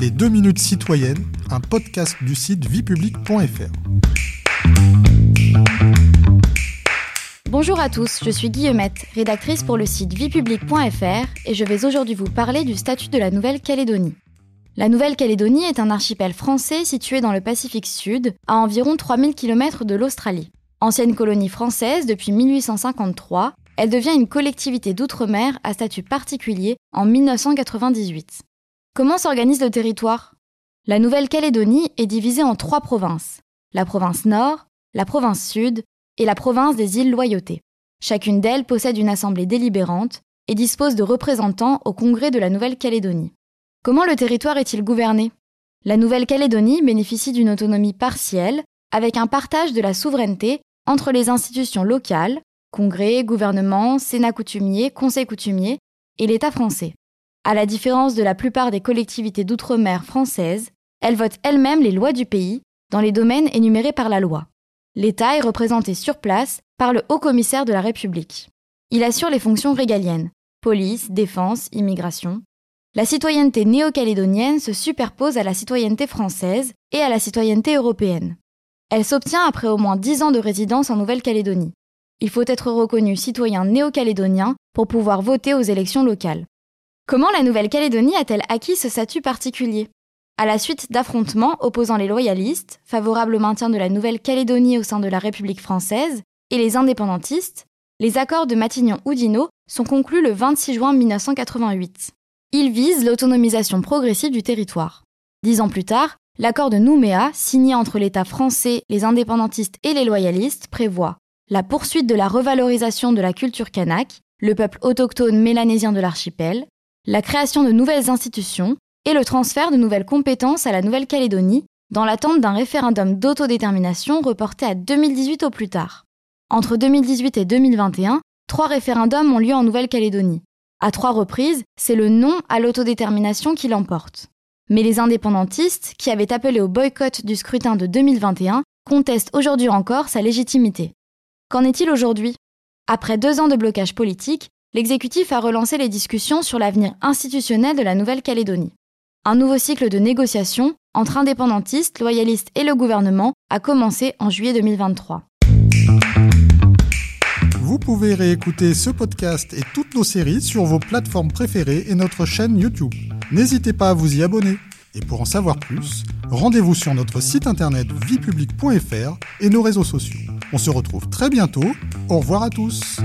Les 2 minutes citoyennes, un podcast du site viepublic.fr. Bonjour à tous, je suis Guillemette, rédactrice pour le site viepublic.fr et je vais aujourd'hui vous parler du statut de la Nouvelle-Calédonie. La Nouvelle-Calédonie est un archipel français situé dans le Pacifique Sud, à environ 3000 km de l'Australie. Ancienne colonie française depuis 1853, elle devient une collectivité d'outre-mer à statut particulier en 1998. Comment s'organise le territoire? La Nouvelle-Calédonie est divisée en trois provinces. La province Nord, la province Sud et la province des îles Loyauté. Chacune d'elles possède une assemblée délibérante et dispose de représentants au Congrès de la Nouvelle-Calédonie. Comment le territoire est-il gouverné? La Nouvelle-Calédonie bénéficie d'une autonomie partielle avec un partage de la souveraineté entre les institutions locales, Congrès, gouvernement, Sénat coutumier, Conseil coutumier et l'État français. À la différence de la plupart des collectivités d'outre-mer françaises, elles votent elles-mêmes les lois du pays dans les domaines énumérés par la loi. L'État est représenté sur place par le haut commissaire de la République. Il assure les fonctions régaliennes police, défense, immigration. La citoyenneté néo-calédonienne se superpose à la citoyenneté française et à la citoyenneté européenne. Elle s'obtient après au moins 10 ans de résidence en Nouvelle-Calédonie. Il faut être reconnu citoyen néo-calédonien pour pouvoir voter aux élections locales. Comment la Nouvelle-Calédonie a-t-elle acquis ce statut particulier? À la suite d'affrontements opposant les loyalistes, favorables au maintien de la Nouvelle-Calédonie au sein de la République française, et les indépendantistes, les accords de Matignon-Oudinot sont conclus le 26 juin 1988. Ils visent l'autonomisation progressive du territoire. Dix ans plus tard, L'accord de Nouméa, signé entre l'État français, les indépendantistes et les loyalistes, prévoit la poursuite de la revalorisation de la culture kanak, le peuple autochtone mélanésien de l'archipel, la création de nouvelles institutions et le transfert de nouvelles compétences à la Nouvelle-Calédonie dans l'attente d'un référendum d'autodétermination reporté à 2018 au plus tard. Entre 2018 et 2021, trois référendums ont lieu en Nouvelle-Calédonie. À trois reprises, c'est le non à l'autodétermination qui l'emporte. Mais les indépendantistes, qui avaient appelé au boycott du scrutin de 2021, contestent aujourd'hui encore sa légitimité. Qu'en est-il aujourd'hui? Après deux ans de blocage politique, l'exécutif a relancé les discussions sur l'avenir institutionnel de la Nouvelle-Calédonie. Un nouveau cycle de négociations entre indépendantistes, loyalistes et le gouvernement a commencé en juillet 2023. Vous pouvez réécouter ce podcast et toutes nos séries sur vos plateformes préférées et notre chaîne YouTube. N'hésitez pas à vous y abonner. Et pour en savoir plus, rendez-vous sur notre site internet viepublic.fr et nos réseaux sociaux. On se retrouve très bientôt. Au revoir à tous.